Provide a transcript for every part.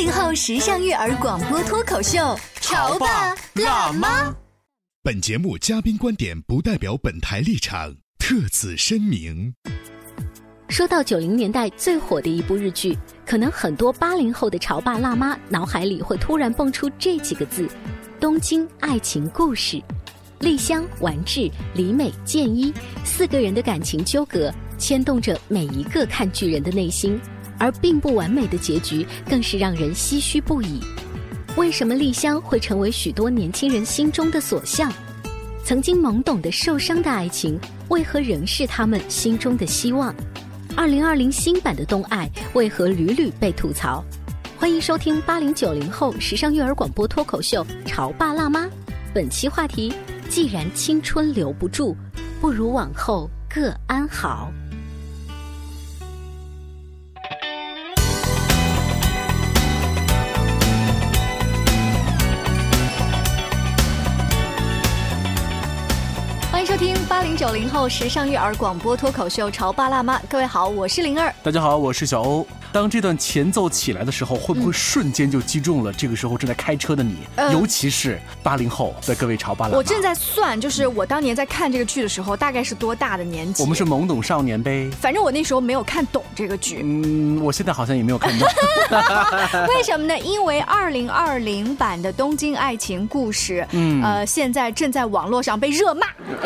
八零后时尚育儿广播脱口秀，潮爸辣妈。本节目嘉宾观点不代表本台立场，特此声明。说到九零年代最火的一部日剧，可能很多八零后的潮爸辣妈脑海里会突然蹦出这几个字：东京爱情故事。丽香、丸治、李美、健一四个人的感情纠葛，牵动着每一个看剧人的内心。而并不完美的结局，更是让人唏嘘不已。为什么丽香会成为许多年轻人心中的所向？曾经懵懂的受伤的爱情，为何仍是他们心中的希望？二零二零新版的《冬爱》为何屡屡被吐槽？欢迎收听八零九零后时尚育儿广播脱口秀《潮爸辣妈》。本期话题：既然青春留不住，不如往后各安好。听八零九零后时尚育儿广播脱口秀《潮爸辣妈》。各位好，我是灵儿。大家好，我是小欧。当这段前奏起来的时候，会不会瞬间就击中了这个时候正在开车的你？呃尤其是八零后的各位潮爸辣妈。我正在算，就是我当年在看这个剧的时候，大概是多大的年纪？我们是懵懂少年呗。反正我那时候没有看懂这个剧。嗯，我现在好像也没有看懂。为什么呢？因为二零二零版的《东京爱情故事》，嗯，呃，现在正在网络上被热骂，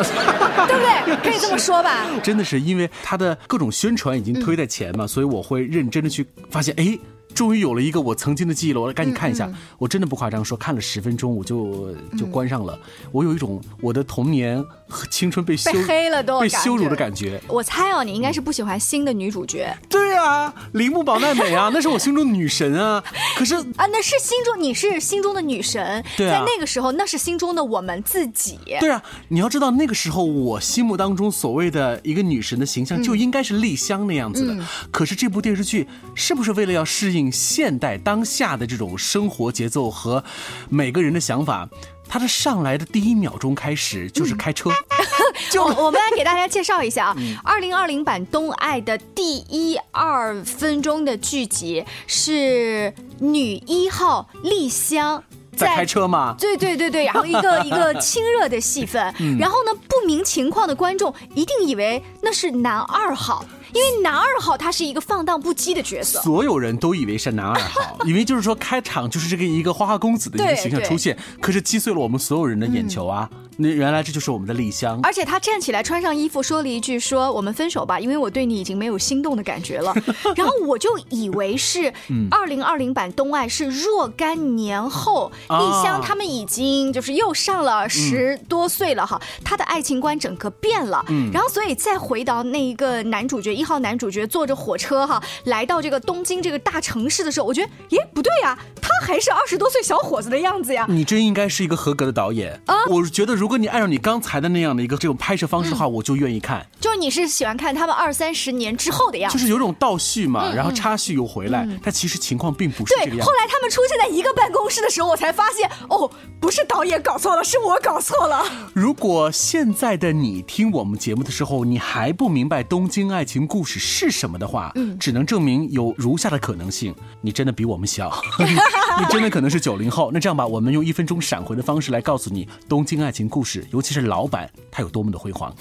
对不对？可以这么说吧？真的是因为它的各种宣传已经推在前嘛，所以我会认真的去发现，哎。终于有了一个我曾经的记忆了，我来赶紧看一下。我真的不夸张，说看了十分钟我就就关上了。我有一种我的童年和青春被羞被黑了都被羞辱的感觉。我猜哦，你应该是不喜欢新的女主角对啊，铃木保奈美啊，那是我心中的女神啊。可是啊，那是心中你是心中的女神，对啊在那个时候那是心中的我们自己。对啊，你要知道那个时候我心目当中所谓的一个女神的形象就应该是丽香那样子的。可是这部电视剧是不是为了要适应现代当下的这种生活节奏和每个人的想法？他的上来的第一秒钟开始就是开车，就 我们来给大家介绍一下啊，二零二零版《东爱》的第一二分钟的剧集是女一号丽香。在开车吗？对对对对，然后一个一个亲热的戏份，然后呢，不明情况的观众一定以为那是男二号，因为男二号他是一个放荡不羁的角色。所有人都以为是男二号，以为就是说开场就是这个一个花花公子的一个形象出现，可是击碎了我们所有人的眼球啊！那原来这就是我们的丽香。而且他站起来穿上衣服说了一句说我们分手吧，因为我对你已经没有心动的感觉了。然后我就以为是二零二零版东爱是若干年后，啊丽香他们已经就是又上了十多岁了哈，他的爱情观整个变了。嗯然后所以再回到那一个男主角一号男主角坐着火车哈来到这个东京这个大城市的时候，我觉得耶不对呀，他还是二十多岁小伙子的样子呀。你真应该是一个合格的导演啊！我觉得，如果你按照你刚才的那样的一个这种拍摄方式的话，我就愿意看。就是你是喜欢看他们二三十年之后的样子，就是有种倒叙嘛，然后插叙又回来，但其实情况并不是这样子。后来他们出现在一个办公室的时候，我才发现，哦，不是导演搞错了，是我搞错了。如果现在的你听我们节目的时候，你还不明白东京爱情故事是什么的话，嗯只能证明有如下的可能性：你真的比我们小，你真的可能是九零后。那这样吧，我们用一分钟闪回的方式来告诉你东京爱情故事，尤其是老版，它有多么的辉煌。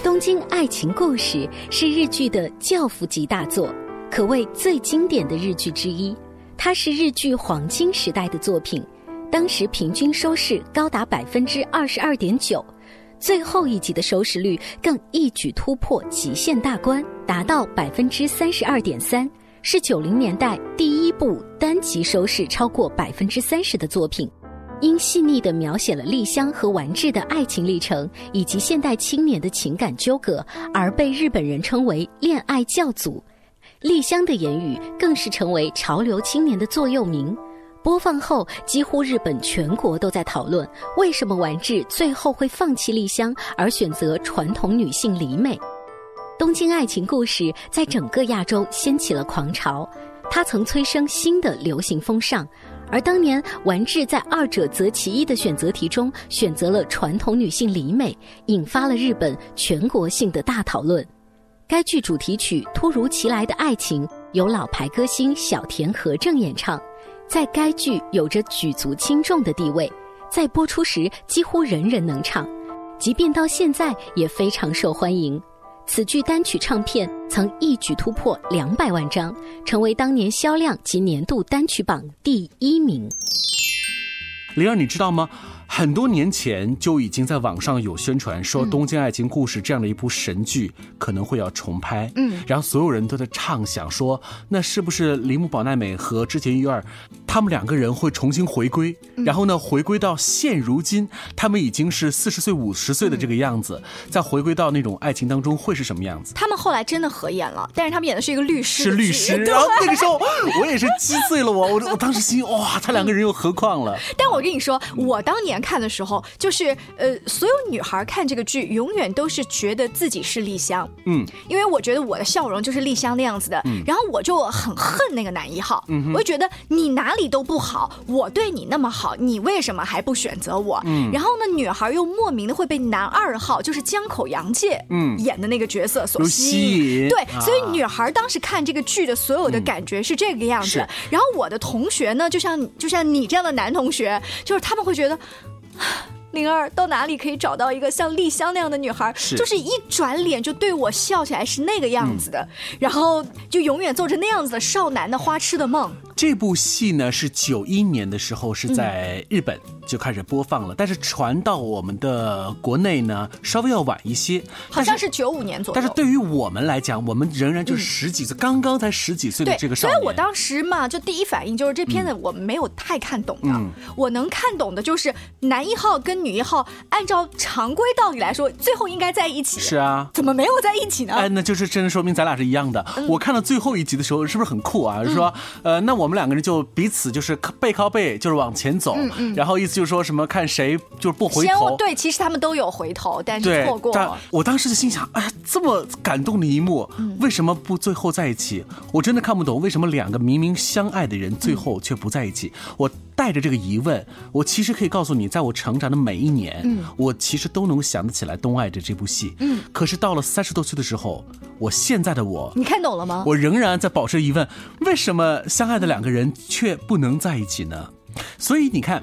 《东京爱情故事》是日剧的教父级大作，可谓最经典的日剧之一。它是日剧黄金时代的作品，当时平均收视高达百分之二十二点九。最后一集的收视率更一举突破极限大关，达到百分之三十二点三，是九零年代第一部单集收视超过百分之三十的作品。因细腻地描写了丽香和丸治的爱情历程以及现代青年的情感纠葛，而被日本人称为“恋爱教祖”。丽香的言语更是成为潮流青年的座右铭。播放后，几乎日本全国都在讨论为什么丸治最后会放弃丽香，而选择传统女性里美。《东京爱情故事》在整个亚洲掀起了狂潮，它曾催生新的流行风尚。而当年丸治在二者择其一的选择题中选择了传统女性里美，引发了日本全国性的大讨论。该剧主题曲《突如其来的爱情》由老牌歌星小田和正演唱，在该剧有着举足轻重的地位，在播出时几乎人人能唱，即便到现在也非常受欢迎。此剧单曲唱片曾一举突破两百万张，成为当年销量及年度单曲榜第一名。灵儿，你知道吗？很多年前就已经在网上有宣传说《东京爱情故事》这样的一部神剧可能会要重拍，嗯，然后所有人都在畅想说，那是不是铃木保奈美和织田裕二，他们两个人会重新回归？然后呢，回归到现如今，他们已经是四十岁、五十岁的这个样子，再回归到那种爱情当中会是什么样子？他们后来真的合演了，但是他们演的是一个律师，是律师。然后那个时候我也是击碎了我，我我 当时心哇，他两个人又何况了？但我跟你说，我当年。看的时候，就是呃，所有女孩看这个剧，永远都是觉得自己是丽香，嗯，因为我觉得我的笑容就是丽香那样子的，然后我就很恨那个男一号，我就觉得你哪里都不好，我对你那么好，你为什么还不选择我？嗯，然后呢，女孩又莫名的会被男二号，就是江口洋介，嗯，演的那个角色所吸引，对，所以女孩当时看这个剧的所有的感觉是这个样子。然后我的同学呢，就像就像你这样的男同学，就是他们会觉得。灵儿到哪里可以找到一个像丽香那样的女孩？就是一转脸就对我笑起来是那个样子的，然后就永远做着那样子的少男的花痴的梦。这部戏呢是九一年的时候是在日本。就开始播放了，但是传到我们的国内呢，稍微要晚一些，好像是九五年左右。但是对于我们来讲，我们仍然就是十几岁，刚刚才十几岁的这个少年。所以我当时嘛，就第一反应就是这片子我没有太看懂的。我能看懂的就是男一号跟女一号，按照常规道理来说，最后应该在一起。是啊，怎么没有在一起呢？哎，那就是真的说明咱俩是一样的。我看到最后一集的时候，是不是很酷啊？就是说，呃，那我们两个人就彼此就是背靠背，就是往前走，然后意思就是说什么看。谁就是不回头？对，其实他们都有回头，但是错过了。我当时就心想，哎呀，这么感动的一幕，为什么不最后在一起？我真的看不懂，为什么两个明明相爱的人，最后却不在一起？我带着这个疑问，我其实可以告诉你，在我成长的每一年，嗯，我其实都能想得起来《东爱》的这部戏，嗯。可是到了三十多岁的时候，我现在的我，你看懂了吗？我仍然在保持疑问，为什么相爱的两个人却不能在一起呢？所以你看。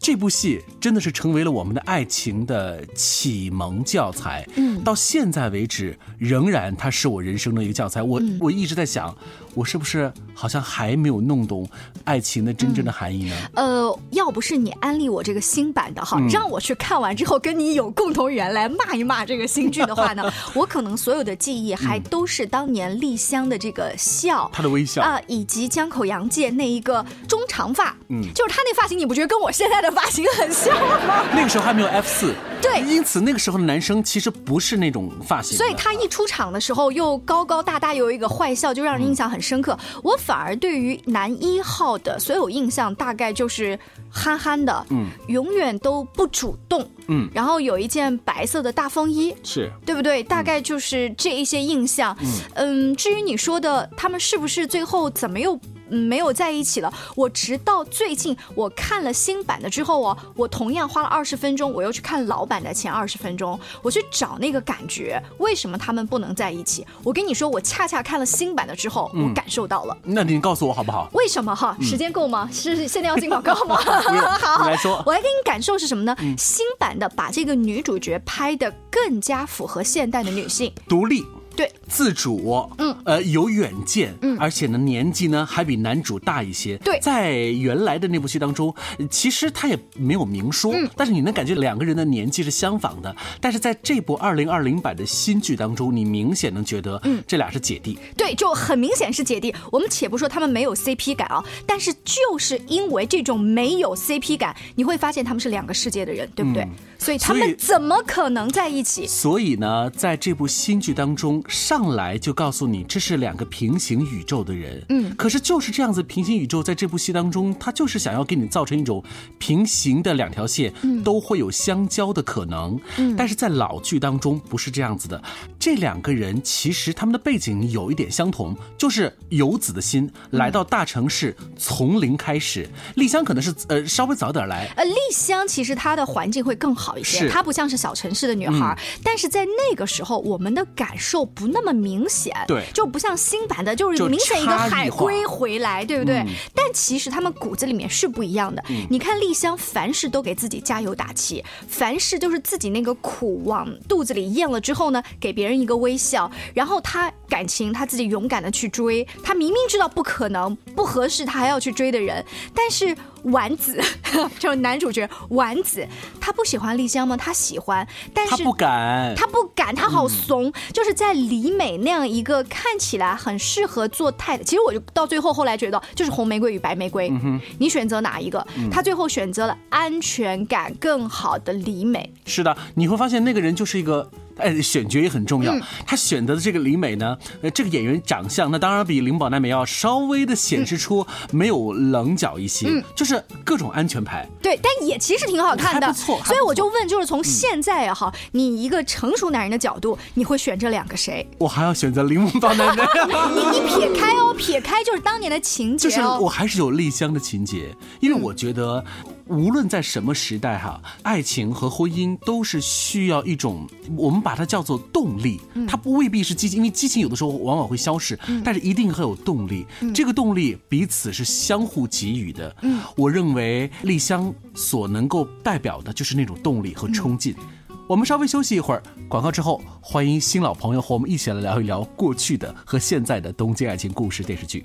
这部戏真的是成为了我们的爱情的启蒙教材。嗯，到现在为止，仍然它是我人生的一个教材。我我一直在想。我是不是好像还没有弄懂爱情的真正的含义呢？呃，要不是你安利我这个新版的哈，让我去看完之后跟你有共同语言来骂一骂这个新剧的话呢，我可能所有的记忆还都是当年丽香的这个笑，她的微笑啊，以及江口洋介那一个中长发，嗯，就是他那发型，你不觉得跟我现在的发型很像吗？那个时候还没有 F 四，对，因此那个时候的男生其实不是那种发型，所以他一出场的时候又高高大大，又有一个坏笑，就让人印象很深。深刻，我反而对于男一号的所有印象大概就是憨憨的，嗯，永远都不主动，嗯，然后有一件白色的大风衣，是对不对？大概就是这一些印象，嗯，至于你说的他们是不是最后怎么又？嗯，没有在一起了。我直到最近我看了新版的之后哦，我同样花了二十分钟，我又去看老版的前二十分钟，我去找那个感觉，为什么他们不能在一起？我跟你说，我恰恰看了新版的之后，我感受到了。那您告诉我好不好？为什么哈？时间够吗？是现在要进广告吗？好，来说，我来给你感受是什么呢？新版的把这个女主角拍的更加符合现代的女性，独立。对，自主，嗯，呃，有远见，嗯，而且呢，年纪呢还比男主大一些。对，在原来的那部戏当中，其实他也没有明说，但是你能感觉两个人的年纪是相仿的。但是在这部二零二零版的新剧当中，你明显能觉得，嗯，这俩是姐弟。对，就很明显是姐弟。我们且不说他们没有 CP 感啊，但是就是因为这种没有 CP 感，你会发现他们是两个世界的人，对不对？所以他们怎么可能在一起？所以呢，在这部新剧当中，上来就告诉你这是两个平行宇宙的人。嗯，可是就是这样子平行宇宙，在这部戏当中，他就是想要给你造成一种平行的两条线都会有相交的可能。嗯，但是在老剧当中不是这样子的。这两个人其实他们的背景有一点相同，就是游子的心来到大城市，从零开始。丽香可能是呃稍微早点来。呃，丽香其实她的环境会更好。一些，她不像是小城市的女孩，但是在那个时候，我们的感受不那么明显，对，就不像新版的，就是明显一个海归回来，对不对？但其实他们骨子里面是不一样的。你看丽香，凡事都给自己加油打气，凡事就是自己那个苦往肚子里咽了之后呢，给别人一个微笑，然后他感情他自己勇敢的去追，他明明知道不可能、不合适，他还要去追的人，但是。丸子 就是男主角丸子，他不喜欢丽香吗？他喜欢，但是他不敢，他不敢，他好怂。就是在李美那样一个看起来很适合做太太，其实我就到最后后来觉得就是红玫瑰与白玫瑰，你选择哪一个？他最后选择了安全感更好的李美。是的，你会发现那个人就是一个。哎，选角也很重要。他选择的这个李美呢，呃，这个演员长相那当然比林宝奈美要稍微的显示出没有棱角一些，就是各种安全牌。对，但也其实挺好看的，不错。所以我就问，就是从现在也好，你一个成熟男人的角度，你会选这两个谁？我还要选择铃木大男人。你你撇开哦，撇开就是当年的情节，就是我还是有丽香的情节，因为我觉得。无论在什么时代哈，爱情和婚姻都是需要一种，我们把它叫做动力。它不未必是激情，因为激情有的时候往往会消逝，但是一定会有动力。这个动力彼此是相互给予的。我认为丽香所能够代表的就是那种动力和冲劲。我们稍微休息一会儿，广告之后，欢迎新老朋友和我们一起来聊一聊过去的和现在的东京爱情故事电视剧。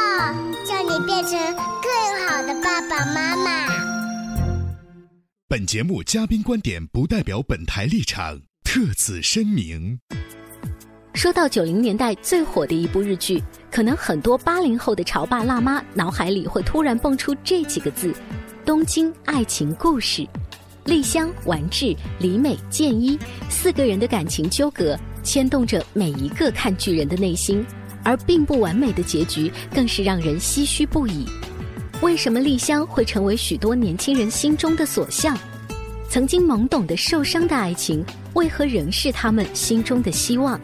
变成。更好的爸爸妈妈。本节目嘉宾观点不代表本台立场，特此声明。说到九零年代最火的一部日剧，可能很多八零后的潮爸辣妈脑海里会突然蹦出这几个字：东京爱情故事。丽香、丸治、李美、健一四个人的感情纠葛，牵动着每一个看剧人的内心，而并不完美的结局，更是让人唏嘘不已。为什么丽香会成为许多年轻人心中的所向？曾经懵懂的受伤的爱情，为何仍是他们心中的希望？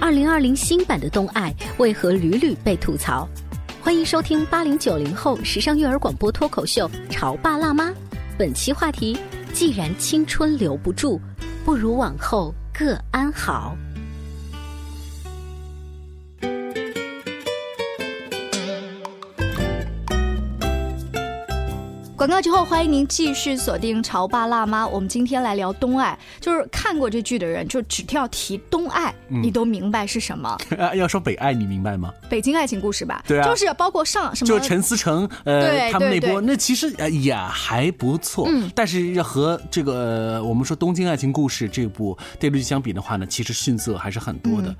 二零二零新版的《冬爱》为何屡屡被吐槽？欢迎收听八零九零后时尚育儿广播脱口秀《潮爸辣妈》，本期话题：既然青春留不住，不如往后各安好。广告之后，欢迎您继续锁定《潮爸辣妈》。我们今天来聊东爱，就是看过这剧的人，就只要提东爱，嗯你都明白是什么？啊 要说北爱，你明白吗？北京爱情故事吧？对啊就是包括上什么，就陈思诚，呃，他们那波那其实呃也还不错，嗯但是和这个、呃我们说《东京爱情故事》这部电视剧相比的话呢，其实逊色还是很多的，嗯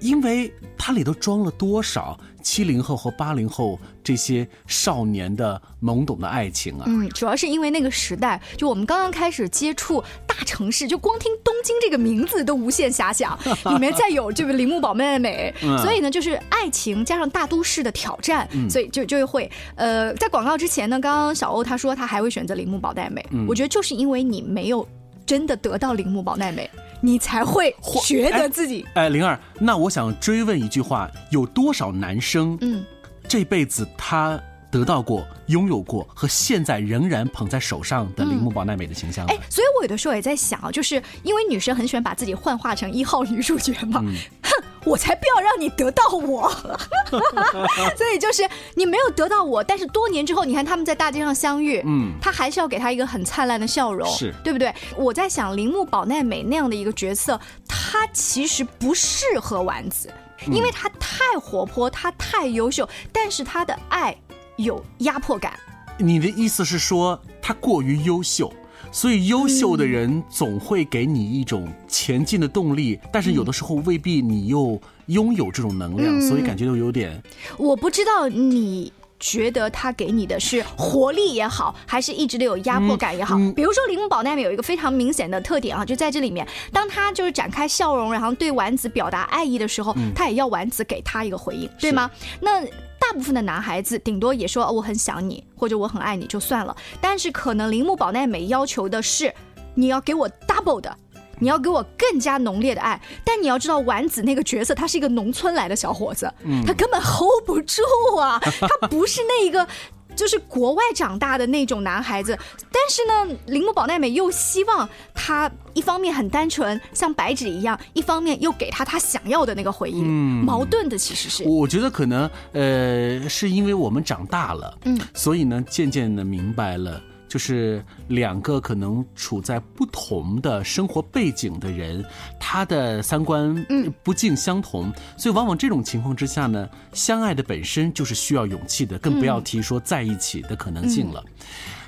因为它里头装了多少七零后和八零后这些少年的懵懂的爱情啊！嗯，主要是因为那个时代，就我们刚刚开始接触大城市，就光听东京这个名字都无限遐想，里面再有这个铃木保妹妹，嗯。所以呢，就是爱情加上大都市的挑战，嗯。所以就就会呃，在广告之前呢，刚刚小欧他说他还会选择铃木保奈美，嗯。我觉得就是因为你没有真的得到铃木保奈美，你才会觉得自己哎，灵儿，那我想追问一句话：有多少男生，嗯，这辈子他得到过、拥有过和现在仍然捧在手上的铃木保奈美的形象呢？哎，所以我有的时候也在想啊，就是因为女生很喜欢把自己幻化成一号女主角嘛，嗯。哼，我才不要让你得到我，所以就是你没有得到我，但是多年之后，你看他们在大街上相遇，嗯。他还是要给他一个很灿烂的笑容，是。对不对？我在想铃木保奈美那样的一个角色，她其实不适合丸子，嗯因为她太活泼，她太优秀，但是她的爱有压迫感。你的意思是说他过于优秀？所以优秀的人总会给你一种前进的动力，但是有的时候未必你又拥有这种能量，嗯所以感觉到有点我不知道你。觉得他给你的是活力也好，还是一直都有压迫感也好。比如说铃木保奈美有一个非常明显的特点啊，就在这里面，当他就是展开笑容，然后对丸子表达爱意的时候，嗯他也要丸子给他一个回应，对吗？那大部分的男孩子顶多也说、哦我很想你，或者我很爱你就算了，但是可能铃木保奈美要求的是你要给我 double 的。你要给我更加浓烈的爱，但你要知道，丸子那个角色，他是一个农村来的小伙子，嗯他根本 hold 不住啊，他不是那一个。就是国外长大的那种男孩子，但是呢，铃木保奈美又希望他一方面很单纯，像白纸一样，一方面又给他他想要的那个回应，嗯矛盾的其实是。我觉得可能呃，是因为我们长大了，嗯所以呢，渐渐的明白了。就是两个可能处在不同的生活背景的人，他的三观嗯不尽相同，所以往往这种情况之下呢，相爱的本身就是需要勇气的，更不要提说在一起的可能性了。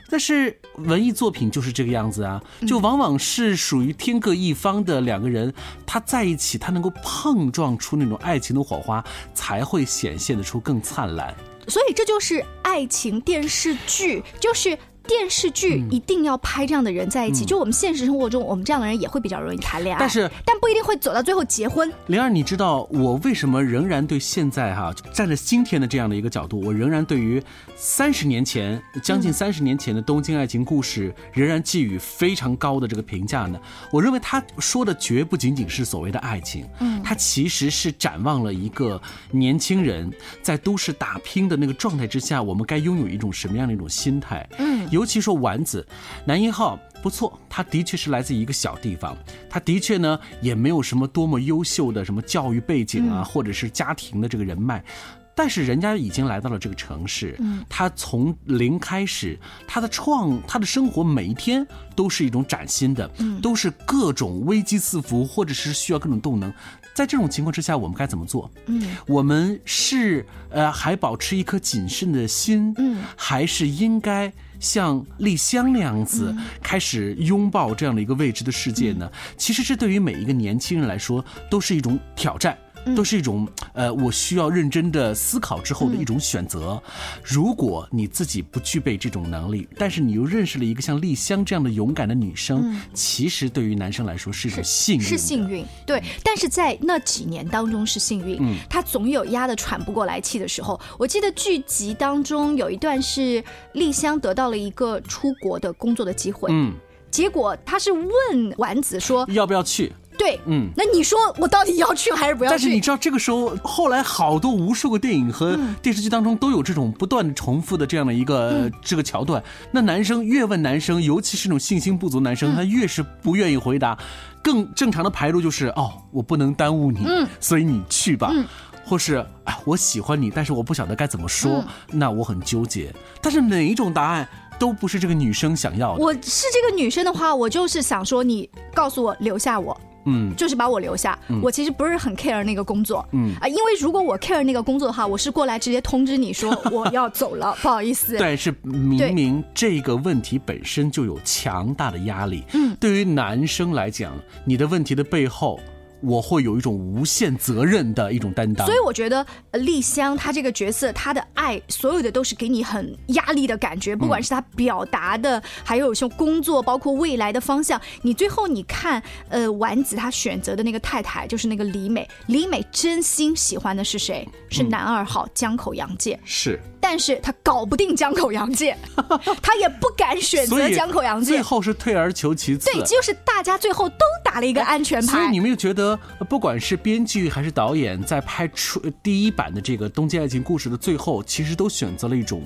但是文艺作品就是这个样子啊，就往往是属于天各一方的两个人，他在一起，他能够碰撞出那种爱情的火花，才会显现得出更灿烂。所以这就是爱情电视剧，就是。电视剧一定要拍这样的人在一起，嗯就我们现实生活中，我们这样的人也会比较容易谈恋爱，但是但不一定会走到最后结婚。灵儿，你知道我为什么仍然对现在哈、站在今天的这样的一个角度，我仍然对于三十年前将近三十年前的东京爱情故事仍然寄予非常高的这个评价呢？我认为他说的绝不仅仅是所谓的爱情，嗯他其实是展望了一个年轻人在都市打拼的那个状态之下，我们该拥有一种什么样的一种心态？嗯尤其说丸子，男一号不错，他的确是来自一个小地方，他的确呢也没有什么多么优秀的什么教育背景啊，嗯或者是家庭的这个人脉。但是人家已经来到了这个城市，嗯他从零开始，他的创，他的生活每一天都是一种崭新的，嗯都是各种危机四伏，或者是需要各种动能。在这种情况之下，我们该怎么做？嗯我们是呃还保持一颗谨慎的心，嗯，还是应该像丽香那样子开始拥抱这样的一个未知的世界呢？其实这对于每一个年轻人来说都是一种挑战。都是一种呃，我需要认真的思考之后的一种选择。如果你自己不具备这种能力，但是你又认识了一个像丽香这样的勇敢的女生，嗯其实对于男生来说是一种幸运的，是幸运，对。但是在那几年当中是幸运，嗯他总有压得喘不过来气的时候。我记得剧集当中有一段是丽香得到了一个出国的工作的机会，嗯，结果他是问丸子说要不要去？对，嗯那你说我到底要去还是不要去？但是你知道，这个时候后来好多无数个电影和电视剧当中都有这种不断重复的这样的一个、嗯这个桥段。那男生越问男生，尤其是那种信心不足男生，嗯他越是不愿意回答。更正常的排路就是哦，我不能耽误你，嗯所以你去吧。嗯或是哎，我喜欢你，但是我不晓得该怎么说，嗯那我很纠结。但是哪一种答案都不是这个女生想要的。我是这个女生的话，我就是想说，你告诉我留下我。嗯，就是把我留下。嗯我其实不是很 care 那个工作，嗯啊，因为如果我 care 那个工作的话，我是过来直接通知你说我要走了，不好意思。但是明明这个问题本身就有强大的压力。嗯，对于男生来讲，你的问题的背后。我会有一种无限责任的一种担当，所以我觉得呃丽香她这个角色，她的爱所有的都是给你很压力的感觉，不管是她表达的，还有像工作，包括未来的方向。你最后你看，呃，丸子她选择的那个太太就是那个李美，李美真心喜欢的是谁？是男二号江口洋介。是。但是他搞不定江口洋介，他也不敢选择江口洋介，最后是退而求其次。对，就是大家最后都打了一个安全牌。所以你们又觉得，不管是编剧还是导演，在拍出第一版的这个《东京爱情故事》的最后，其实都选择了一种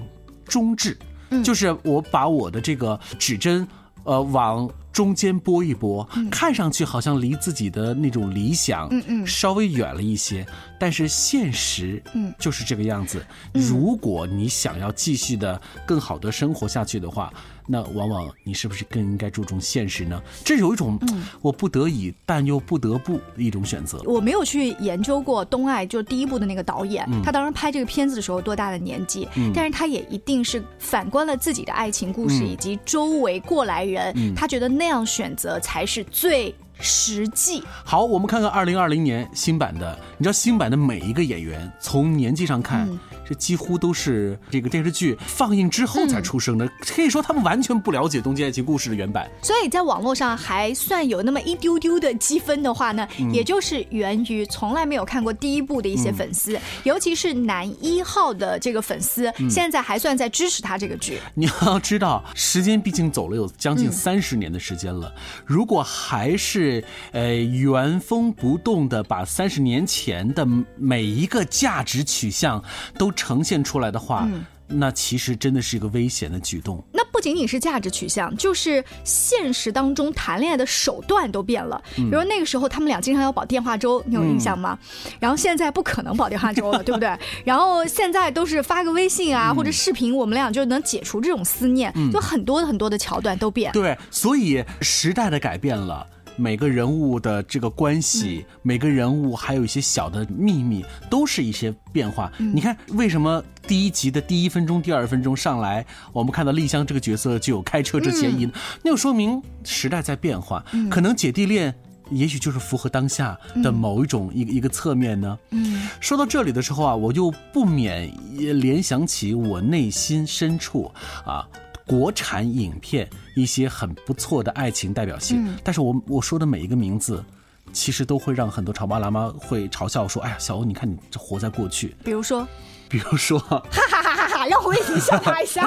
中置，嗯、就是我把我的这个指针，呃，往。中间拨一拨，嗯、看上去好像离自己的那种理想，嗯嗯，稍微远了一些，但是现实，嗯，就是这个样子。嗯、如果你想要继续的更好的生活下去的话，那往往你是不是更应该注重现实呢？这有一种我不得已但又不得不的一种选择。我没有去研究过东爱，就第一部的那个导演，嗯、他当时拍这个片子的时候多大的年纪？嗯、但是他也一定是反观了自己的爱情故事以及周围过来人，嗯他觉得。那样选择才是最实际。好，我们看看二零二零年新版的。你知道新版的每一个演员，从年纪上看，嗯、这几乎都是这个电视剧放映之后才出生的。嗯、可以说他们完全不了解《东京爱情故事》的原版。所以在网络上还算有那么一丢丢的积分的话呢，嗯、也就是源于从来没有看过第一部的一些粉丝，嗯、尤其是男一号的这个粉丝，嗯、现在还算在支持他这个剧。你要知道，时间毕竟走了有将近嗯三十年的时间了，如果还是呃。原封不动的把三十年前的每一个价值取向都呈现出来的话，嗯、那其实真的是一个危险的举动。那不仅仅是价值取向，就是现实当中谈恋爱的手段都变了。嗯、比如那个时候他们俩经常要保电话粥，你有印象吗？嗯、然后现在不可能保电话粥了，对不对？然后现在都是发个微信啊、嗯、或者视频，我们俩就能解除这种思念。就很多很多的桥段都变。对，所以时代的改变了。每个人物的这个关系，嗯、每个人物还有一些小的秘密，都是一些变化。嗯、你看，为什么第一集的第一分钟、第二分钟上来，我们看到丽香这个角色就有开车之嫌疑？嗯、那就说明时代在变化，可能姐弟恋。也许就是符合当下的某一种一个、一个侧面呢。嗯，说到这里的时候啊，我就不免联想起我内心深处啊。国产影片一些很不错的爱情代表性，嗯、但是我我说的每一个名字，其实都会让很多潮爸辣妈会嘲笑说：“哎呀，小欧，你看你这活在过去。”比如说，比如说，哈哈哈哈哈，让我为你笑他一下。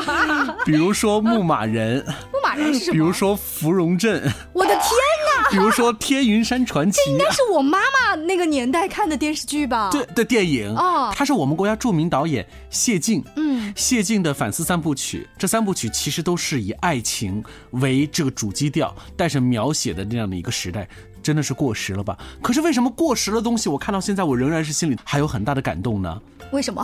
比如说牧马人，牧马人是什么？比如说芙蓉镇，我的天哪！比如说天云山传奇，这应该是我妈妈那个年代看的电视剧吧？对的电影哦，他是我们国家著名导演谢晋，嗯，谢晋的反思三部曲，这三部曲其实都是以爱情为这个主基调，但是描写的那样的一个时代。真的是过时了吧？可是为什么过时的东西，我看到现在，我仍然是心里还有很大的感动呢？为什么？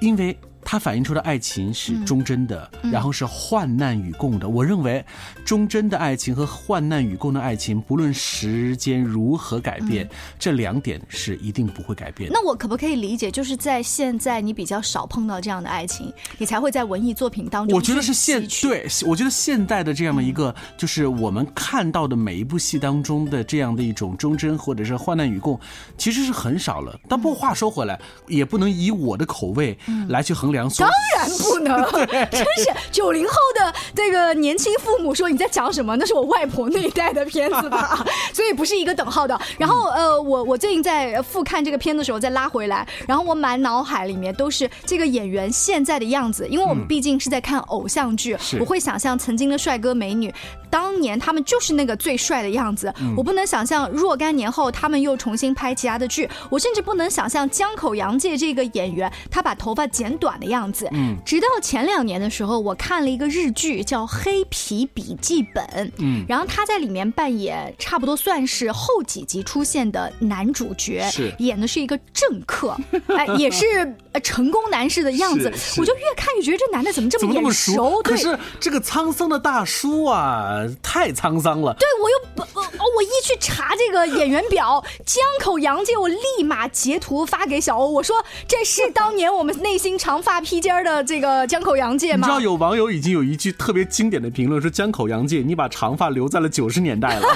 因为它反映出的爱情是忠贞的，嗯、然后是患难与共的。我认为，忠贞的爱情和患难与共的爱情，不论时间如何改变，嗯、这两点是一定不会改变的。那我可不可以理解，就是在现在你比较少碰到这样的爱情，你才会在文艺作品当中？我觉得是现对，我觉得现代的这样的一个，嗯、就是我们看到的每一部戏当中的这样的一种忠贞或者是患难与共，其实是很少了。但不过话说回来，也不能以我的口味来去衡量。当然不能，真是九零后的这个年轻父母说你在讲什么？那是我外婆那一代的片子吧，所以不是一个等号的。然后呃，我我最近在复看这个片的时候再拉回来，然后我满脑海里面都是这个演员现在的样子，因为我们毕竟是在看偶像剧，我会想象曾经的帅哥美女，当年他们就是那个最帅的样子。我不能想象若干年后他们又重新拍其他的剧，我甚至不能想象江口洋介这个演员他把头发剪短的。的样子。嗯直到前两年的时候，我看了一个日剧叫《黑皮笔记本》，嗯然后他在里面扮演差不多算是后几集出现的男主角，是演的是一个政客，哎，也是呃成功男士的样子我就越看越觉得这男的怎么这怎么眼熟？对。可是这个沧桑的大叔啊，太沧桑了。对，我又不，呃哦，我一去查这个演员表，江口洋介，我立马截图发给小欧，我说这是当年我们内心长发披肩儿的这个江口洋介吗？你知道有网友已经有一句特别经典的评论说：“江口洋介，你把长发留在了九十年代了。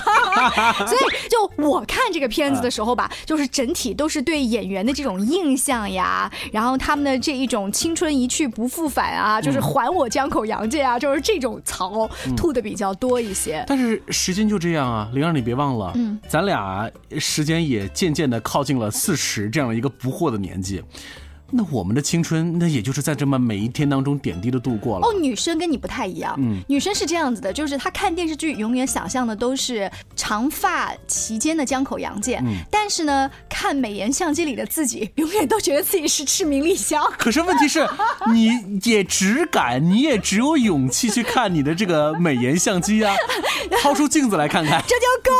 所以就我看这个片子的时候吧，就是整体都是对演员的这种印象呀，然后他们的这一种青春一去不复返啊，就是还我江口洋介啊，就是这种槽吐的比较多一些”。但是时间就这样啊，灵儿，你别忘了，嗯咱俩时间也渐渐的靠近了四十这样的一个不惑的年纪。那我们的青春，那也就是在这么每一天当中点滴的度过了。哦，女生跟你不太一样，嗯女生是这样子的，就是她看电视剧永远想象的都是长发齐肩的江口洋介，嗯但是呢，看美颜相机里的自己，永远都觉得自己是赤名莉香。可是问题是，你也只敢，你也只有勇气去看你的这个美颜相机啊，掏出镜子来看看。这就够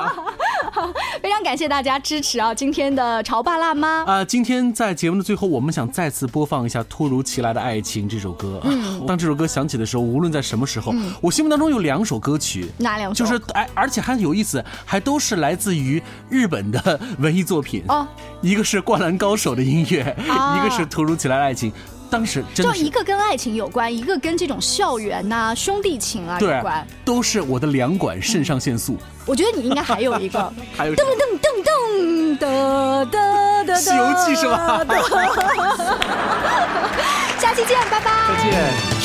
了。非常感谢大家支持啊！今天的潮爸辣妈，啊、今天在节目的最后，我们想再次播放一下《突如其来的爱情》这首歌。嗯当这首歌响起的时候，无论在什么时候，嗯我心目当中有两首歌曲，哪两首？就是哎，而且还有意思，还都是来自于日本的文艺作品。哦，一个是《灌篮高手》的音乐，啊一个是《突如其来的爱情》。当时真就一个跟爱情有关，一个跟这种校园呐、兄弟情啊有关。，都是我的两管肾上腺素。我觉得你应该还有一个 还有噔噔噔噔的的的，西游记是吧 下期见，拜拜。再见。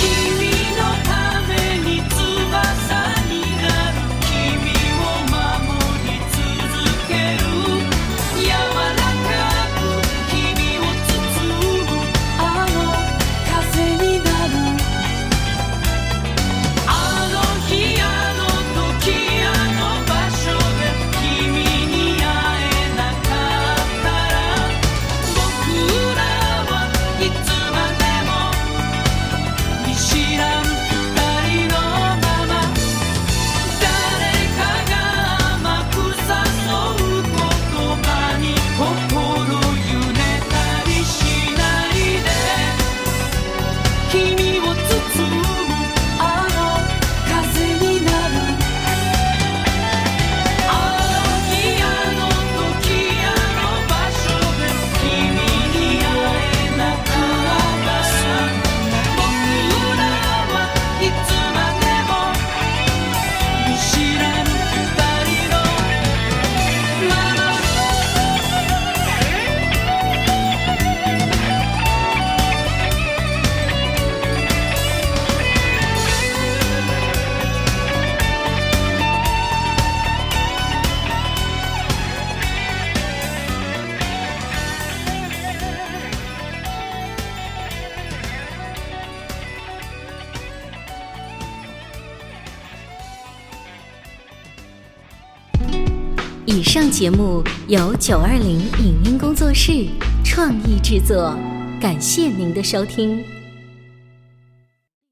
节目由九二零影音工作室创意制作，感谢您的收听。